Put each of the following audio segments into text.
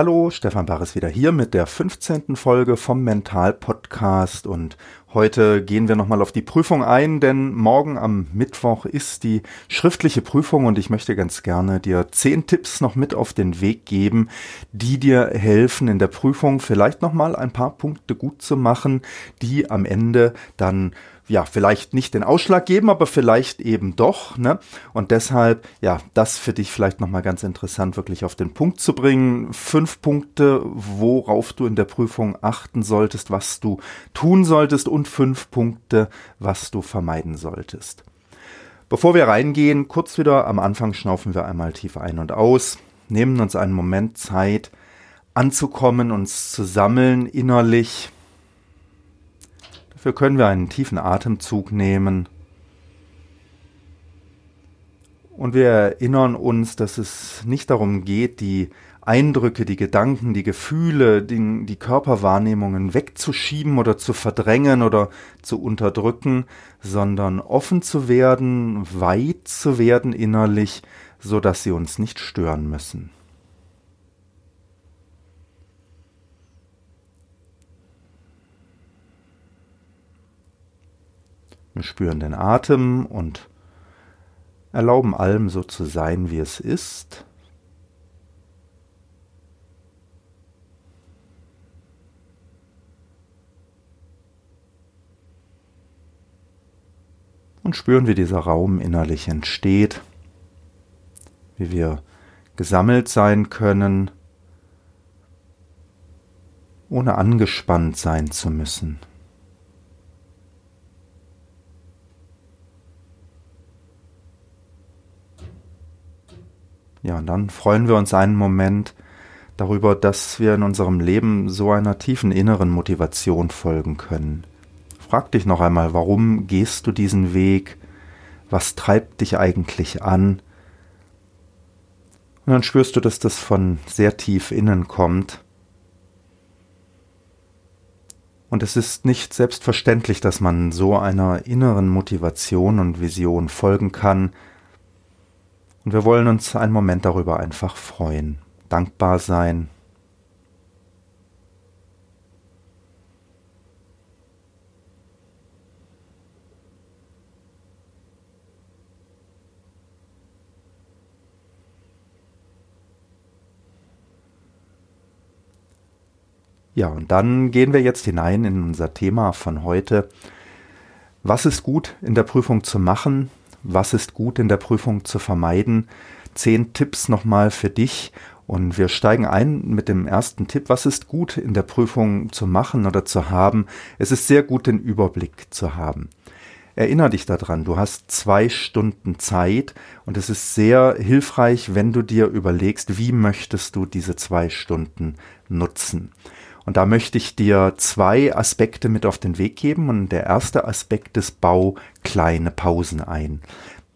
Hallo, Stefan Barres wieder hier mit der 15. Folge vom Mental Podcast und heute gehen wir nochmal auf die Prüfung ein, denn morgen am Mittwoch ist die schriftliche Prüfung und ich möchte ganz gerne dir zehn Tipps noch mit auf den Weg geben, die dir helfen in der Prüfung vielleicht nochmal ein paar Punkte gut zu machen, die am Ende dann ja, vielleicht nicht den Ausschlag geben, aber vielleicht eben doch. Ne? Und deshalb, ja, das für dich vielleicht nochmal ganz interessant, wirklich auf den Punkt zu bringen. Fünf Punkte, worauf du in der Prüfung achten solltest, was du tun solltest und fünf Punkte, was du vermeiden solltest. Bevor wir reingehen, kurz wieder am Anfang schnaufen wir einmal tief ein und aus, nehmen uns einen Moment Zeit, anzukommen, uns zu sammeln innerlich, Dafür können wir einen tiefen Atemzug nehmen. Und wir erinnern uns, dass es nicht darum geht, die Eindrücke, die Gedanken, die Gefühle, die, die, Körperwahrnehmungen wegzuschieben oder zu verdrängen oder zu unterdrücken, sondern offen zu werden, weit zu werden innerlich, so dass sie uns nicht stören müssen. Wir spüren den Atem und erlauben allem so zu sein, wie es ist. Und spüren, wie dieser Raum innerlich entsteht, wie wir gesammelt sein können, ohne angespannt sein zu müssen. Ja, und dann freuen wir uns einen Moment darüber, dass wir in unserem Leben so einer tiefen inneren Motivation folgen können. Frag dich noch einmal, warum gehst du diesen Weg? Was treibt dich eigentlich an? Und dann spürst du, dass das von sehr tief innen kommt. Und es ist nicht selbstverständlich, dass man so einer inneren Motivation und Vision folgen kann, und wir wollen uns einen Moment darüber einfach freuen, dankbar sein. Ja, und dann gehen wir jetzt hinein in unser Thema von heute. Was ist gut in der Prüfung zu machen? Was ist gut in der Prüfung zu vermeiden. Zehn Tipps nochmal für dich. Und wir steigen ein mit dem ersten Tipp. Was ist gut in der Prüfung zu machen oder zu haben? Es ist sehr gut, den Überblick zu haben. Erinner dich daran, du hast zwei Stunden Zeit und es ist sehr hilfreich, wenn du dir überlegst, wie möchtest du diese zwei Stunden nutzen. Und da möchte ich dir zwei Aspekte mit auf den Weg geben. Und der erste Aspekt ist, bau kleine Pausen ein.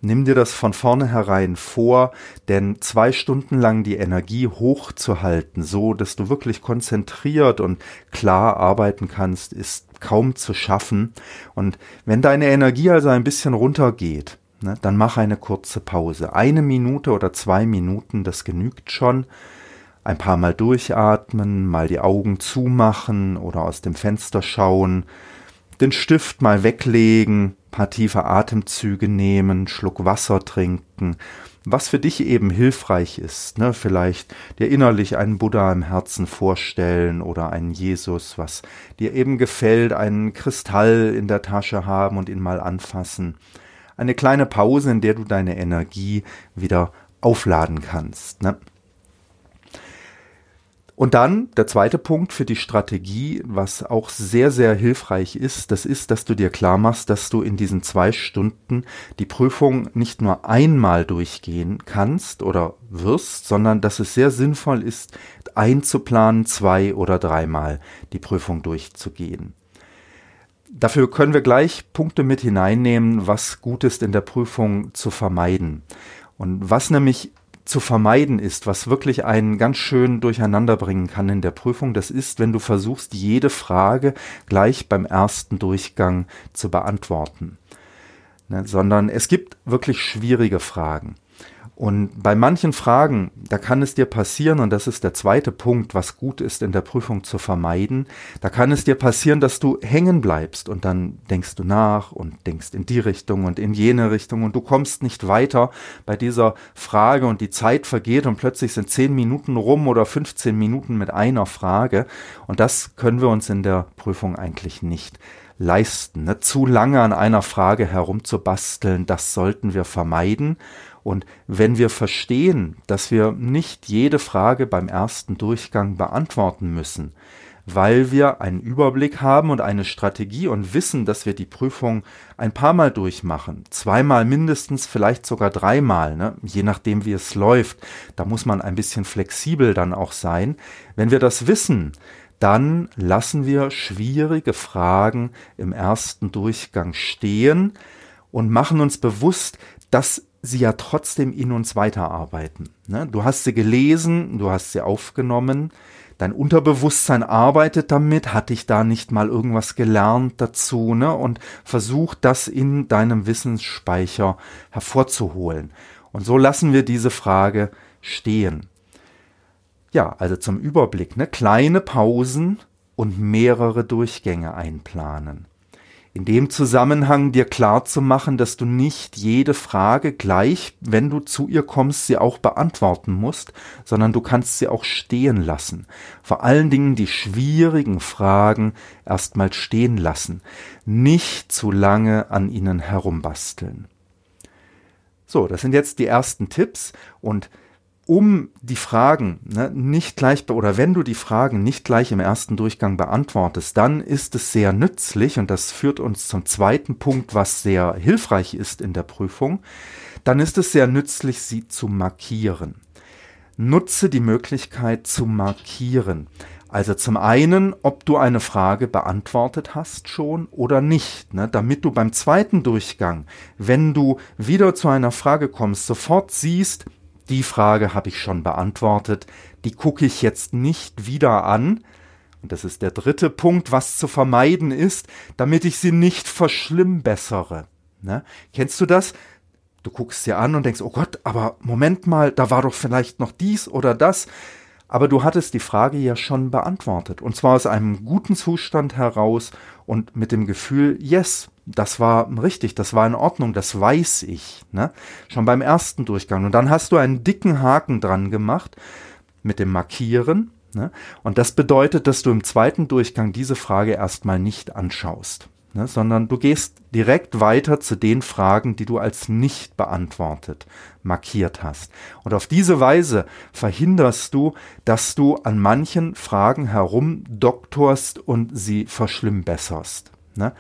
Nimm dir das von vornherein vor, denn zwei Stunden lang die Energie hochzuhalten, so dass du wirklich konzentriert und klar arbeiten kannst, ist kaum zu schaffen. Und wenn deine Energie also ein bisschen runtergeht, ne, dann mach eine kurze Pause. Eine Minute oder zwei Minuten, das genügt schon ein paar Mal durchatmen, mal die Augen zumachen oder aus dem Fenster schauen, den Stift mal weglegen, paar tiefe Atemzüge nehmen, Schluck Wasser trinken, was für dich eben hilfreich ist, ne? vielleicht dir innerlich einen Buddha im Herzen vorstellen oder einen Jesus, was dir eben gefällt, einen Kristall in der Tasche haben und ihn mal anfassen. Eine kleine Pause, in der du deine Energie wieder aufladen kannst. Ne? Und dann der zweite Punkt für die Strategie, was auch sehr, sehr hilfreich ist, das ist, dass du dir klar machst, dass du in diesen zwei Stunden die Prüfung nicht nur einmal durchgehen kannst oder wirst, sondern dass es sehr sinnvoll ist, einzuplanen, zwei oder dreimal die Prüfung durchzugehen. dafür können wir gleich Punkte mit hineinnehmen, was gut ist in der Prüfung zu vermeiden. Und was nämlich zu vermeiden ist, was wirklich einen ganz schön durcheinander bringen kann in der Prüfung, das ist, wenn du versuchst, jede Frage gleich beim ersten Durchgang zu beantworten. Ne, sondern es gibt wirklich schwierige Fragen. Und bei manchen Fragen, da kann es dir passieren, und das ist der zweite Punkt, was gut ist in der Prüfung zu vermeiden, da kann es dir passieren, dass du hängen bleibst und dann denkst du nach und denkst in die Richtung und in jene Richtung und du kommst nicht weiter bei dieser Frage und die Zeit vergeht und plötzlich sind zehn Minuten rum oder 15 Minuten mit einer Frage und das können wir uns in der Prüfung eigentlich nicht leisten. Ne? Zu lange an einer Frage herumzubasteln, das sollten wir vermeiden und wenn wir verstehen, dass wir nicht jede Frage beim ersten Durchgang beantworten müssen, weil wir einen Überblick haben und eine Strategie und wissen, dass wir die Prüfung ein paar Mal durchmachen, zweimal mindestens, vielleicht sogar dreimal, ne? je nachdem wie es läuft. Da muss man ein bisschen flexibel dann auch sein. Wenn wir das wissen, dann lassen wir schwierige Fragen im ersten Durchgang stehen und machen uns bewusst, dass sie ja trotzdem in uns weiterarbeiten. Ne? Du hast sie gelesen, du hast sie aufgenommen, dein Unterbewusstsein arbeitet damit, hat dich da nicht mal irgendwas gelernt dazu ne? und versucht das in deinem Wissensspeicher hervorzuholen. Und so lassen wir diese Frage stehen. Ja, also zum Überblick, ne? kleine Pausen und mehrere Durchgänge einplanen in dem Zusammenhang dir klar zu machen, dass du nicht jede Frage gleich, wenn du zu ihr kommst, sie auch beantworten musst, sondern du kannst sie auch stehen lassen. Vor allen Dingen die schwierigen Fragen erstmal stehen lassen, nicht zu lange an ihnen herumbasteln. So, das sind jetzt die ersten Tipps und um die Fragen ne, nicht gleich oder wenn du die Fragen nicht gleich im ersten Durchgang beantwortest, dann ist es sehr nützlich und das führt uns zum zweiten Punkt, was sehr hilfreich ist in der Prüfung. Dann ist es sehr nützlich, sie zu markieren. Nutze die Möglichkeit zu markieren. Also zum einen, ob du eine Frage beantwortet hast schon oder nicht, ne, damit du beim zweiten Durchgang, wenn du wieder zu einer Frage kommst, sofort siehst, die Frage habe ich schon beantwortet. Die gucke ich jetzt nicht wieder an. Und das ist der dritte Punkt, was zu vermeiden ist, damit ich sie nicht verschlimmbessere. Ne? Kennst du das? Du guckst sie an und denkst, oh Gott, aber Moment mal, da war doch vielleicht noch dies oder das. Aber du hattest die Frage ja schon beantwortet. Und zwar aus einem guten Zustand heraus und mit dem Gefühl, yes, das war richtig, das war in Ordnung, das weiß ich. Ne? Schon beim ersten Durchgang. Und dann hast du einen dicken Haken dran gemacht mit dem Markieren. Ne? Und das bedeutet, dass du im zweiten Durchgang diese Frage erstmal nicht anschaust ne, sondern du gehst direkt weiter zu den Fragen, die du als nicht beantwortet markiert hast. Und auf diese Weise verhinderst du, dass du an manchen Fragen herumdoktorst und sie verschlimmbesserst. Ne?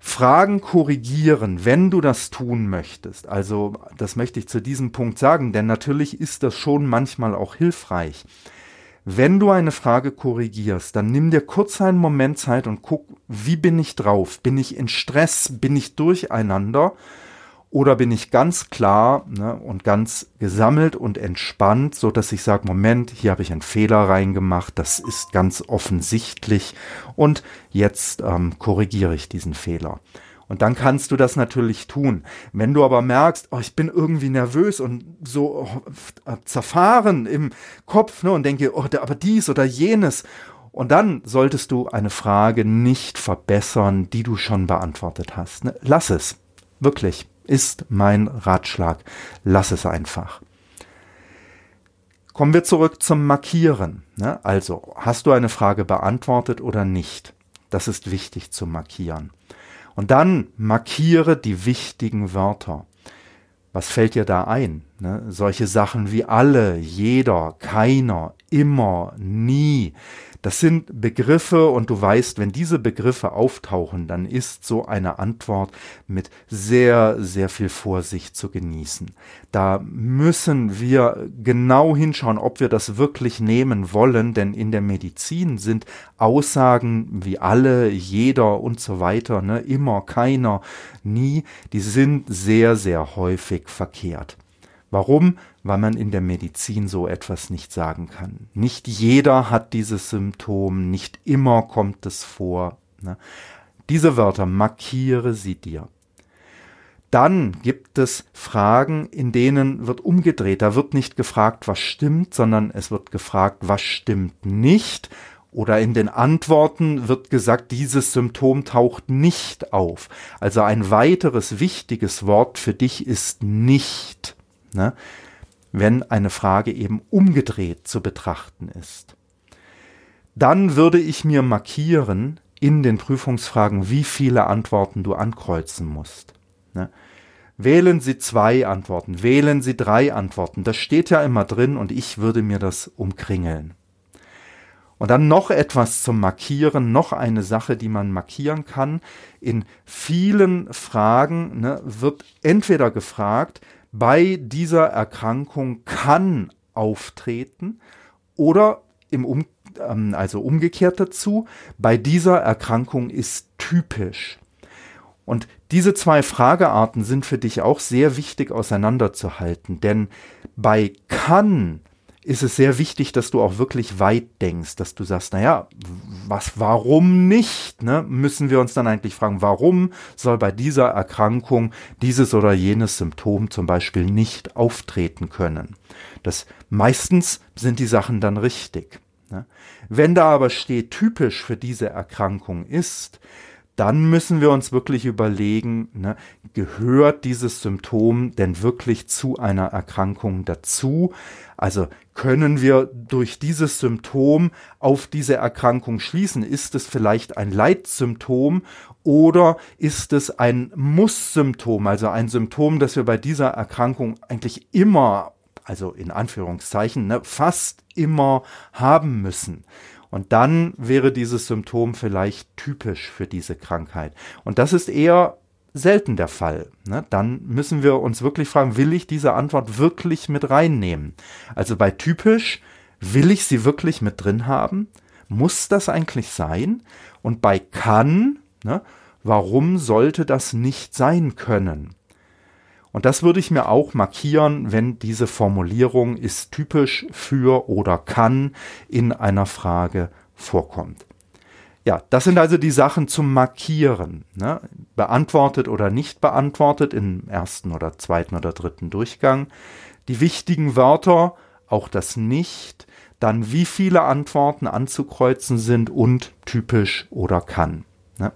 Fragen korrigieren, wenn du das tun möchtest. Also, das möchte ich zu diesem Punkt sagen, denn natürlich ist das schon manchmal auch hilfreich. Wenn du eine Frage korrigierst, dann nimm dir kurz einen Moment Zeit und guck, wie bin ich drauf? Bin ich in Stress? Bin ich durcheinander? Oder bin ich ganz klar ne, und ganz gesammelt und entspannt, so dass ich sage, Moment, hier habe ich einen Fehler reingemacht, das ist ganz offensichtlich und jetzt ähm, korrigiere ich diesen Fehler. Und dann kannst du das natürlich tun. Wenn du aber merkst, oh, ich bin irgendwie nervös und so oh, zerfahren im Kopf ne, und denke, oh, aber dies oder jenes. Und dann solltest du eine Frage nicht verbessern, die du schon beantwortet hast. Ne? Lass es. Wirklich. Ist mein Ratschlag. Lass es einfach. Kommen wir zurück zum Markieren. Ne? Also, hast du eine Frage beantwortet oder nicht? Das ist wichtig zu markieren. Und dann markiere die wichtigen Wörter. Was fällt dir da ein? Ne? Solche Sachen wie alle, jeder, keiner, immer, nie. Das sind Begriffe und du weißt, wenn diese Begriffe auftauchen, dann ist so eine Antwort mit sehr, sehr viel Vorsicht zu genießen. Da müssen wir genau hinschauen, ob wir das wirklich nehmen wollen, denn in der Medizin sind Aussagen wie alle, jeder und so weiter, ne, immer, keiner, nie, die sind sehr, sehr häufig verkehrt. Warum? Weil man in der Medizin so etwas nicht sagen kann. Nicht jeder hat dieses Symptom, nicht immer kommt es vor. Ne? Diese Wörter markiere sie dir. Dann gibt es Fragen, in denen wird umgedreht. Da wird nicht gefragt, was stimmt, sondern es wird gefragt, was stimmt nicht. Oder in den Antworten wird gesagt, dieses Symptom taucht nicht auf. Also ein weiteres wichtiges Wort für dich ist nicht ne, wenn eine Frage eben umgedreht zu betrachten ist. Dann würde ich mir markieren in den Prüfungsfragen, wie viele Antworten du ankreuzen musst. Ne? Wählen Sie zwei Antworten, wählen Sie drei Antworten. Das steht ja immer drin und ich würde mir das umkringeln. Und dann noch etwas zum Markieren, noch eine Sache, die man markieren kann. In vielen Fragen ne, wird entweder gefragt, bei dieser Erkrankung kann auftreten oder im um, ähm, also umgekehrt dazu, bei dieser Erkrankung ist typisch. Und diese zwei Fragearten sind für dich auch sehr wichtig auseinanderzuhalten, denn bei kann ist es sehr wichtig, dass du auch wirklich weit denkst, dass du sagst, naja, was, warum nicht? Ne? Müssen wir uns dann eigentlich fragen, warum soll bei dieser Erkrankung dieses oder jenes Symptom zum Beispiel nicht auftreten können? Das meistens sind die Sachen dann richtig. Ne? Wenn da aber steht, typisch für diese Erkrankung ist, dann müssen wir uns wirklich überlegen, ne, gehört dieses Symptom denn wirklich zu einer Erkrankung dazu? Also können wir durch dieses Symptom auf diese Erkrankung schließen? Ist es vielleicht ein Leitsymptom oder ist es ein Muss-Symptom, also ein Symptom, das wir bei dieser Erkrankung eigentlich immer, also in Anführungszeichen, ne, fast immer haben müssen? Und dann wäre dieses Symptom vielleicht typisch für diese Krankheit. Und das ist eher selten der Fall. Ne? Dann müssen wir uns wirklich fragen, will ich diese Antwort wirklich mit reinnehmen? Also bei typisch, will ich sie wirklich mit drin haben? Muss das eigentlich sein? Und bei kann, ne, warum sollte das nicht sein können? Und das würde ich mir auch markieren, wenn diese Formulierung ist typisch für oder kann in einer Frage vorkommt. Ja, das sind also die Sachen zum Markieren. Ne? Beantwortet oder nicht beantwortet im ersten oder zweiten oder dritten Durchgang. Die wichtigen Wörter, auch das nicht. Dann wie viele Antworten anzukreuzen sind und typisch oder kann. Ne?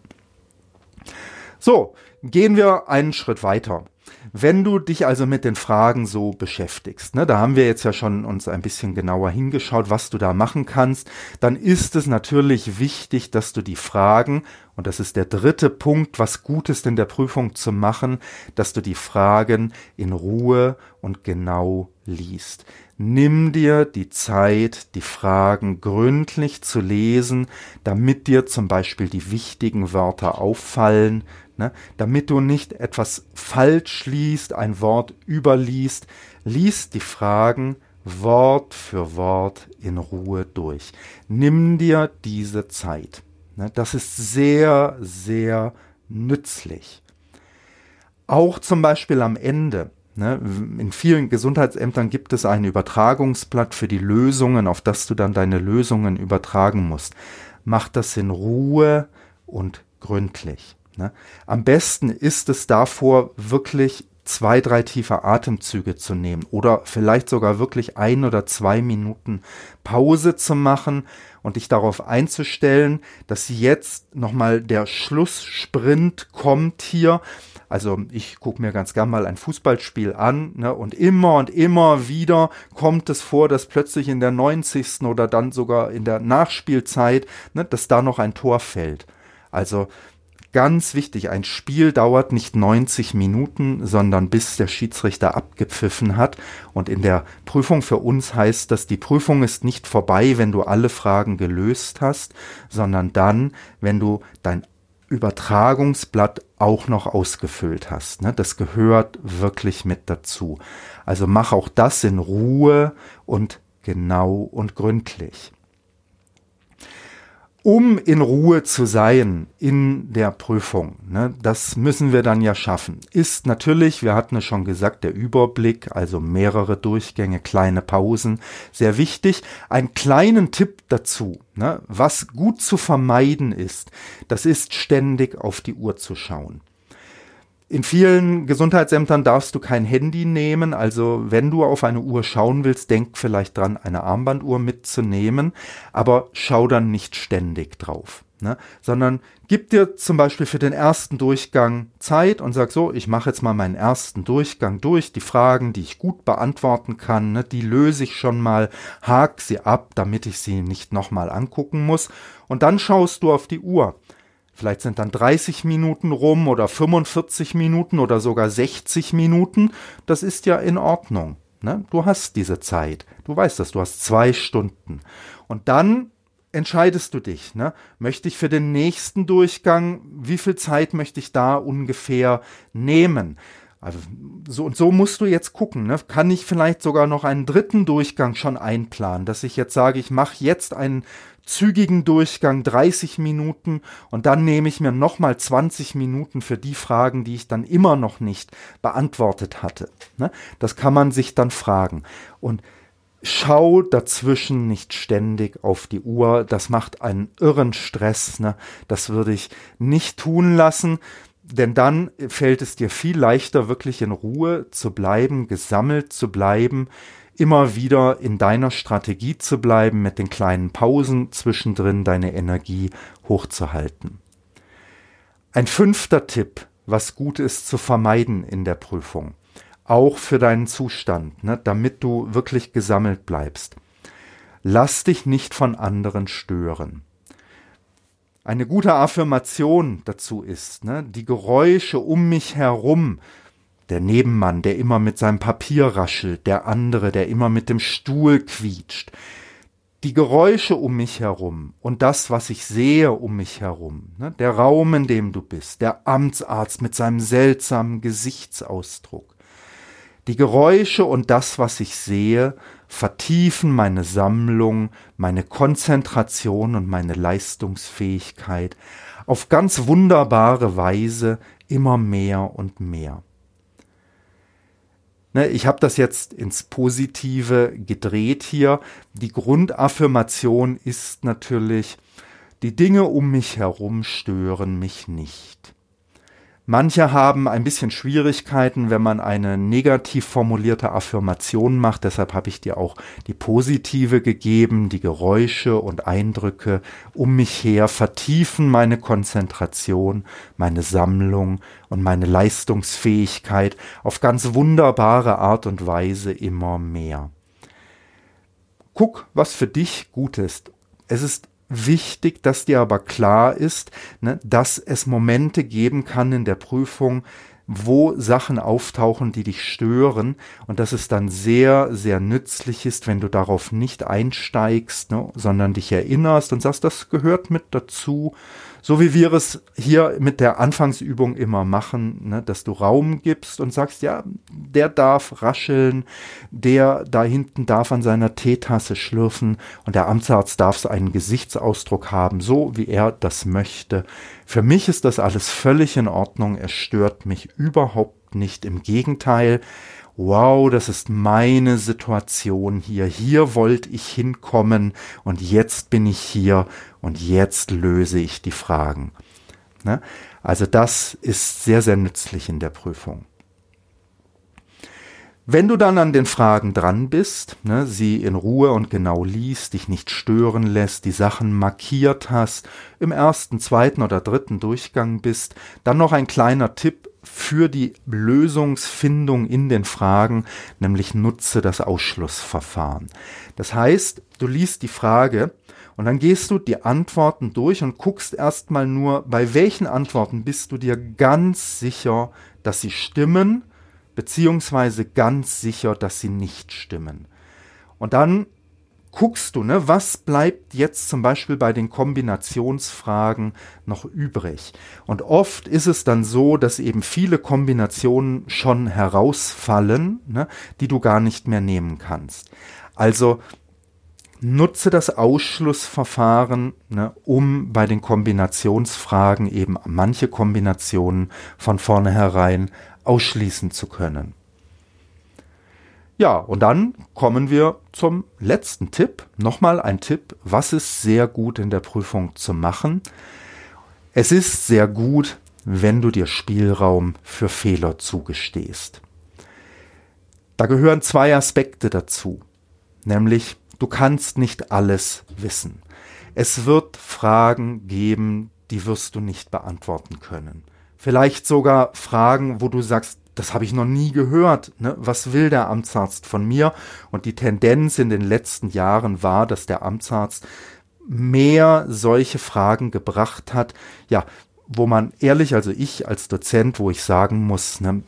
So, gehen wir einen Schritt weiter. Wenn du dich also mit den Fragen so beschäftigst, ne, da haben wir jetzt ja schon uns ein bisschen genauer hingeschaut, was du da machen kannst, dann ist es natürlich wichtig, dass du die Fragen, und das ist der dritte Punkt, was gut ist in der Prüfung zu machen, dass du die Fragen in Ruhe und genau liest. Nimm dir die Zeit, die Fragen gründlich zu lesen, damit dir zum Beispiel die wichtigen Wörter auffallen, ne? damit du nicht etwas falsch liest, ein Wort überliest, lies die Fragen Wort für Wort in Ruhe durch. Nimm dir diese Zeit. Ne? Das ist sehr, sehr nützlich. Auch zum Beispiel am Ende. Ne? In vielen Gesundheitsämtern gibt es ein Übertragungsblatt für die Lösungen, auf das du dann deine Lösungen übertragen musst. Mach das in Ruhe und gründlich. Ne? Am besten ist es davor, wirklich zwei, drei tiefe Atemzüge zu nehmen oder vielleicht sogar wirklich ein oder zwei Minuten Pause zu machen und dich darauf einzustellen, dass jetzt nochmal der Schlusssprint kommt hier. Also ich gucke mir ganz gern mal ein Fußballspiel an ne, und immer und immer wieder kommt es vor, dass plötzlich in der 90. oder dann sogar in der Nachspielzeit, ne, dass da noch ein Tor fällt. Also Ganz wichtig, ein Spiel dauert nicht 90 Minuten, sondern bis der Schiedsrichter abgepfiffen hat. Und in der Prüfung für uns heißt das, die Prüfung ist nicht vorbei, wenn du alle Fragen gelöst hast, sondern dann, wenn du dein Übertragungsblatt auch noch ausgefüllt hast. Ne? Das gehört wirklich mit dazu. Also mach auch das in Ruhe und genau und gründlich um in Ruhe zu sein in der Prüfung. Ne, das müssen wir dann ja schaffen. Ist natürlich, wir hatten es schon gesagt, der Überblick, also mehrere Durchgänge, kleine Pausen, sehr wichtig. Einen kleinen Tipp dazu, ne, was gut zu vermeiden ist, das ist ständig auf die Uhr zu schauen. In vielen Gesundheitsämtern darfst du kein Handy nehmen, also wenn du auf eine Uhr schauen willst, denk vielleicht dran, eine Armbanduhr mitzunehmen, aber schau dann nicht ständig drauf. Ne? Sondern gib dir zum Beispiel für den ersten Durchgang Zeit und sag so, ich mache jetzt mal meinen ersten Durchgang durch, die Fragen, die ich gut beantworten kann, ne, die löse ich schon mal, hak sie ab, damit ich sie nicht nochmal angucken muss. Und dann schaust du auf die Uhr. Vielleicht sind dann 30 Minuten rum oder 45 Minuten oder sogar 60 Minuten. Das ist ja in Ordnung. Ne? Du hast diese Zeit. Du weißt das, du hast zwei Stunden. Und dann entscheidest du dich. Ne? Möchte ich für den nächsten Durchgang, wie viel Zeit möchte ich da ungefähr nehmen? Also so und so musst du jetzt gucken. Ne? Kann ich vielleicht sogar noch einen dritten Durchgang schon einplanen, dass ich jetzt sage, ich mache jetzt einen zügigen Durchgang 30 Minuten und dann nehme ich mir nochmal 20 Minuten für die Fragen, die ich dann immer noch nicht beantwortet hatte. Ne? Das kann man sich dann fragen. Und schau dazwischen nicht ständig auf die Uhr. Das macht einen irren Stress. Ne? Das würde ich nicht tun lassen. Denn dann fällt es dir viel leichter, wirklich in Ruhe zu bleiben, gesammelt zu bleiben, immer wieder in deiner Strategie zu bleiben, mit den kleinen Pausen zwischendrin deine Energie hochzuhalten. Ein fünfter Tipp, was gut ist zu vermeiden in der Prüfung, auch für deinen Zustand, ne, damit du wirklich gesammelt bleibst. Lass dich nicht von anderen stören. Eine gute Affirmation dazu ist, ne, die Geräusche um mich herum. Der Nebenmann, der immer mit seinem Papier raschelt, der andere, der immer mit dem Stuhl quietscht, die Geräusche um mich herum und das, was ich sehe um mich herum, ne, der Raum, in dem du bist, der Amtsarzt mit seinem seltsamen Gesichtsausdruck, die Geräusche und das, was ich sehe, vertiefen meine Sammlung, meine Konzentration und meine Leistungsfähigkeit auf ganz wunderbare Weise immer mehr und mehr. Ne, ich habe das jetzt ins Positive gedreht hier. Die Grundaffirmation ist natürlich, die Dinge um mich herum stören mich nicht. Manche haben ein bisschen Schwierigkeiten, wenn man eine negativ formulierte Affirmation macht. Deshalb habe ich dir auch die positive gegeben. Die Geräusche und Eindrücke um mich her vertiefen meine Konzentration, meine Sammlung und meine Leistungsfähigkeit auf ganz wunderbare Art und Weise immer mehr. Guck, was für dich gut ist. Es ist wichtig, dass dir aber klar ist, ne, dass es Momente geben kann in der Prüfung, wo Sachen auftauchen, die dich stören und dass es dann sehr, sehr nützlich ist, wenn du darauf nicht einsteigst, ne, sondern dich erinnerst und sagst, das gehört mit dazu so wie wir es hier mit der Anfangsübung immer machen, ne, dass du Raum gibst und sagst, ja, der darf rascheln, der da hinten darf an seiner Teetasse schlürfen und der Amtsarzt darf so einen Gesichtsausdruck haben, so wie er das möchte. Für mich ist das alles völlig in Ordnung, es stört mich überhaupt nicht, im Gegenteil, wow, das ist meine Situation hier, hier wollte ich hinkommen und jetzt bin ich hier und jetzt löse ich die Fragen. Ne? Also das ist sehr, sehr nützlich in der Prüfung. Wenn du dann an den Fragen dran bist, ne, sie in Ruhe und genau liest, dich nicht stören lässt, die Sachen markiert hast, im ersten, zweiten oder dritten Durchgang bist, dann noch ein kleiner Tipp für die Lösungsfindung in den Fragen, nämlich nutze das Ausschlussverfahren. Das heißt, du liest die Frage Und dann gehst du die Antworten durch und guckst erstmal nur, bei welchen Antworten bist du dir ganz sicher, dass sie stimmen, beziehungsweise ganz sicher, dass sie nicht stimmen. Und dann guckst du, ne, was bleibt jetzt zum Beispiel bei den Kombinationsfragen noch übrig? Und oft ist es dann so, dass eben viele Kombinationen schon herausfallen, ne, die du gar nicht mehr nehmen kannst. Also nutze das Ausschlussverfahren, ne, um bei den Kombinationsfragen eben manche Kombinationen von vornherein ausschließen zu können. Ja, und dann kommen wir zum letzten Tipp. Nochmal ein Tipp, was ist sehr gut in der Prüfung zu machen. Es ist sehr gut, wenn du dir Spielraum für Fehler zugestehst. Da gehören zwei Aspekte dazu, nämlich du kannst nicht alles wissen. Es wird Fragen geben, die wirst du nicht beantworten können. Vielleicht sogar Fragen, wo du sagst, das habe ich noch nie gehört. Ne? Was will der Amtsarzt von mir? Und die Tendenz in den letzten Jahren war, dass der Amtsarzt mehr solche Fragen gebracht hat, ja, wo man ehrlich, also ich als Dozent, wo ich sagen muss, ne,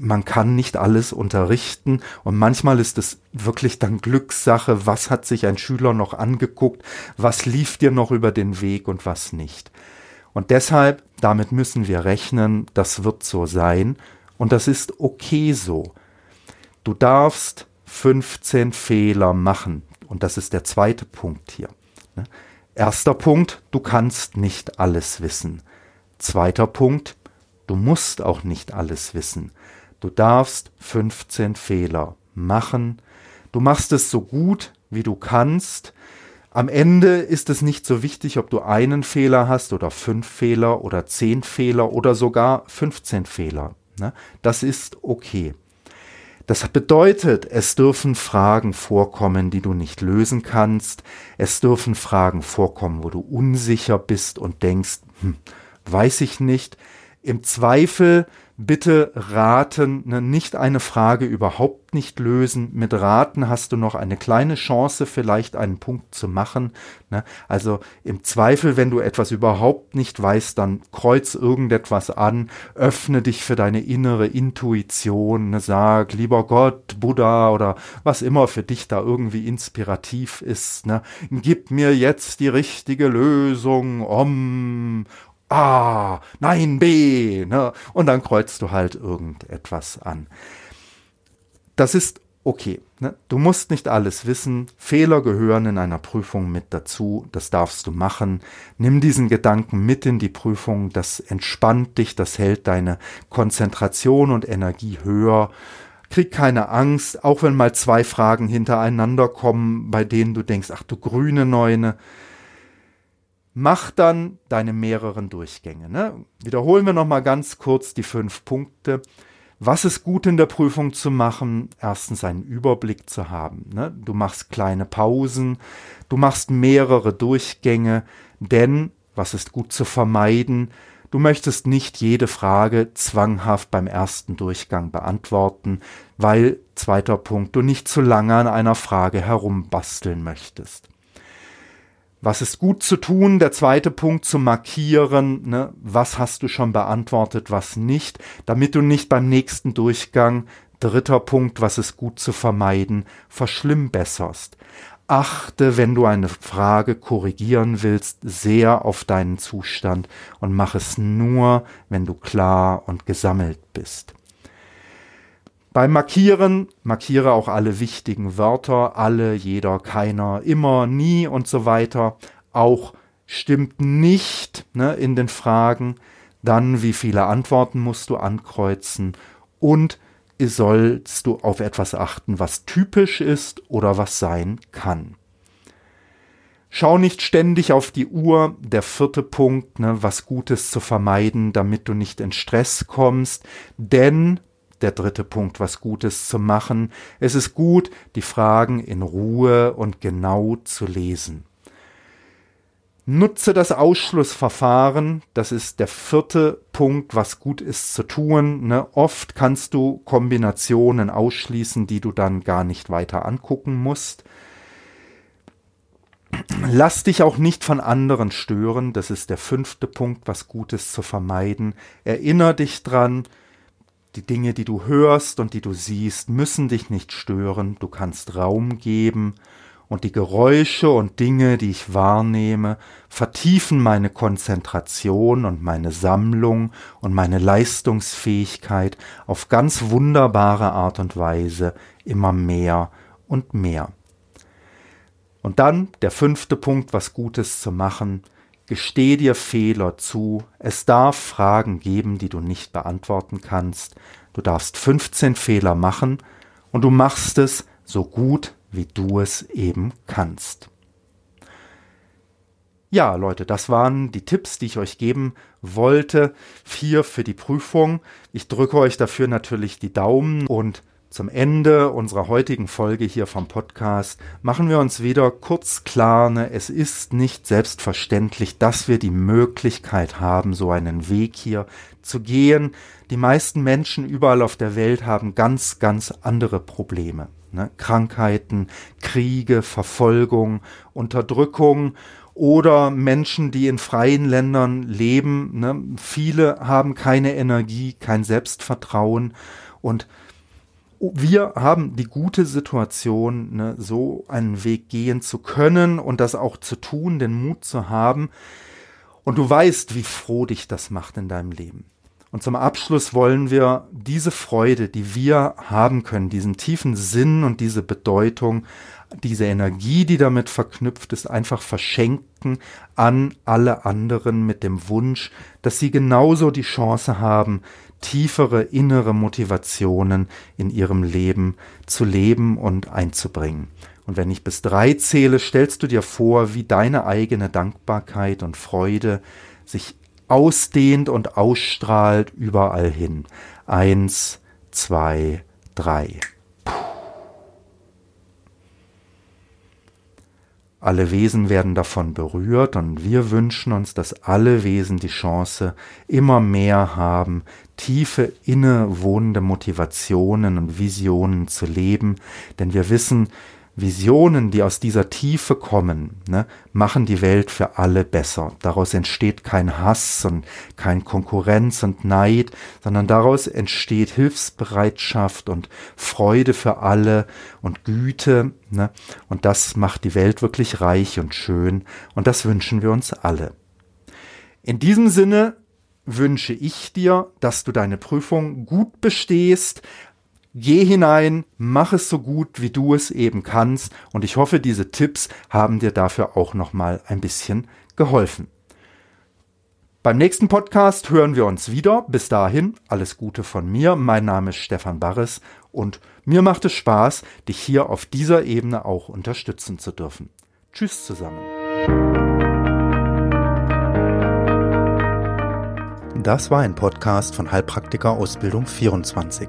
man kann nicht alles unterrichten und manchmal ist es wirklich dann Glückssache, was hat sich ein Schüler noch angeguckt, was lief dir noch über den Weg und was nicht. Und deshalb, damit müssen wir rechnen, das wird so sein und das ist okay so. Du darfst 15 Fehler machen. Und das ist der zweite Punkt hier. Ne? Erster Punkt, du kannst nicht alles wissen. Zweiter Punkt, du musst auch nicht alles wissen. Du darfst 15 Fehler machen. Du machst es so gut, wie du kannst. Am Ende ist es nicht so wichtig, ob du einen Fehler hast oder fünf Fehler oder zehn Fehler oder sogar 15 Fehler. Ne? Das ist okay. Das bedeutet, es dürfen Fragen vorkommen, die du nicht lösen kannst. Es dürfen Fragen vorkommen, wo du unsicher bist und denkst, hm, weiß ich nicht. Im Zweifel bitte raten, ne, nicht eine Frage überhaupt nicht lösen. Mit raten hast du noch eine kleine Chance, vielleicht einen Punkt zu machen. Ne? Also im Zweifel, wenn du etwas überhaupt nicht weißt, dann kreuz irgendetwas an, öffne dich für deine innere Intuition, ne? sag, lieber Gott, Buddha oder was immer für dich da irgendwie inspirativ ist, ne? gib mir jetzt die richtige Lösung, om, A, nein, B, ne? Und dann kreuzt du halt irgendetwas an. Das ist okay. Ne? Du musst nicht alles wissen. Fehler gehören in einer Prüfung mit dazu. Das darfst du machen. Nimm diesen Gedanken mit in die Prüfung. Das entspannt dich. Das hält deine Konzentration und Energie höher. Krieg keine Angst, auch wenn mal zwei Fragen hintereinander kommen, bei denen du denkst, ach du grüne Neune mach dann deine mehreren Durchgänge. Ne? Wiederholen wir nochmal ganz kurz die fünf Punkte. Was ist gut in der Prüfung zu machen? Erstens einen Überblick zu haben. Ne? Du machst kleine Pausen, du machst mehrere Durchgänge, denn was ist gut zu vermeiden? Du möchtest nicht jede Frage zwanghaft beim ersten Durchgang beantworten, weil, zweiter Punkt, du nicht zu lange an einer Frage herumbasteln möchtest. Was ist gut zu tun? Der zweite Punkt zu markieren, ne? was hast du schon beantwortet, was nicht, damit du nicht beim nächsten Durchgang, dritter Punkt, was ist gut zu vermeiden, verschlimmbesserst. Achte, wenn du eine Frage korrigieren willst, sehr auf deinen Zustand und mach es nur, wenn du klar und gesammelt bist. Beim Markieren markiere auch alle wichtigen Wörter, alle, jeder, keiner, immer, nie und so weiter. Auch stimmt nicht ne, in den Fragen. Dann, wie viele Antworten musst du ankreuzen und sollst du auf etwas achten, was typisch ist oder was sein kann. Schau nicht ständig auf die Uhr. Der vierte Punkt, ne, was Gutes zu vermeiden, damit du nicht in Stress kommst. Denn der dritte Punkt, was Gutes zu machen. Es ist gut, die Fragen in Ruhe und genau zu lesen. Nutze das Ausschlussverfahren. Das ist der vierte Punkt, was gut ist zu tun. Ne? Oft kannst du Kombinationen ausschließen, die du dann gar nicht weiter angucken musst. Lass dich auch nicht von anderen stören. Das ist der fünfte Punkt, was Gutes zu vermeiden. Erinner dich dran, die Dinge, die du hörst und die du siehst, müssen dich nicht stören. Du kannst Raum geben und die Geräusche und Dinge, die ich wahrnehme, vertiefen meine Konzentration und meine Sammlung und meine Leistungsfähigkeit auf ganz wunderbare Art und Weise immer mehr und mehr. Und dann der fünfte Punkt, was Gutes zu machen. Gesteh dir Fehler zu. Es darf Fragen geben, die du nicht beantworten kannst. Du darfst 15 Fehler machen und du machst es so gut, wie du es eben kannst. Ja, Leute, das waren die Tipps, die ich euch geben wollte. Vier für die Prüfung. Ich drücke euch dafür natürlich die Daumen und zum Ende unserer heutigen Folge hier vom Podcast machen wir uns wieder kurz klar, ne, es ist nicht selbstverständlich, dass wir die Möglichkeit haben, so einen Weg hier zu gehen. Die meisten Menschen überall auf der Welt haben ganz, ganz andere Probleme. Ne? Krankheiten, Kriege, Verfolgung, Unterdrückung oder Menschen, die in freien Ländern leben. Ne? Viele haben keine Energie, kein Selbstvertrauen und wir haben die gute Situation, ne, so einen Weg gehen zu können und das auch zu tun, den Mut zu haben. Und du weißt, wie froh dich das macht in deinem Leben. Und zum Abschluss wollen wir diese Freude, die wir haben können, diesen tiefen Sinn und diese Bedeutung, diese Energie, die damit verknüpft ist, einfach verschenken an alle anderen mit dem Wunsch, dass sie genauso die Chance haben, tiefere innere Motivationen in ihrem Leben zu leben und einzubringen. Und wenn ich bis drei zähle, stellst du dir vor, wie deine eigene Dankbarkeit und Freude sich ausdehnt und ausstrahlt überall hin. Eins, zwei, drei. Alle Wesen werden davon berührt und wir wünschen uns, dass alle Wesen die Chance immer mehr haben, tiefe innewohnende Motivationen und Visionen zu leben, denn wir wissen, Visionen, die aus dieser Tiefe kommen, ne, machen die Welt für alle besser. Daraus entsteht kein Hass und kein Konkurrenz und Neid, sondern daraus entsteht Hilfsbereitschaft und Freude für alle und Güte. Ne, und das macht die Welt wirklich reich und schön. Und das wünschen wir uns alle. In diesem Sinne wünsche ich dir, dass du deine Prüfung gut bestehst, Geh hinein, mach es so gut, wie du es eben kannst und ich hoffe, diese Tipps haben dir dafür auch noch mal ein bisschen geholfen. Beim nächsten Podcast hören wir uns wieder. Bis dahin alles Gute von mir. Mein Name ist Stefan Barres und mir macht es Spaß, dich hier auf dieser Ebene auch unterstützen zu dürfen. Tschüss zusammen. Das war ein Podcast von Heilpraktiker Ausbildung 24.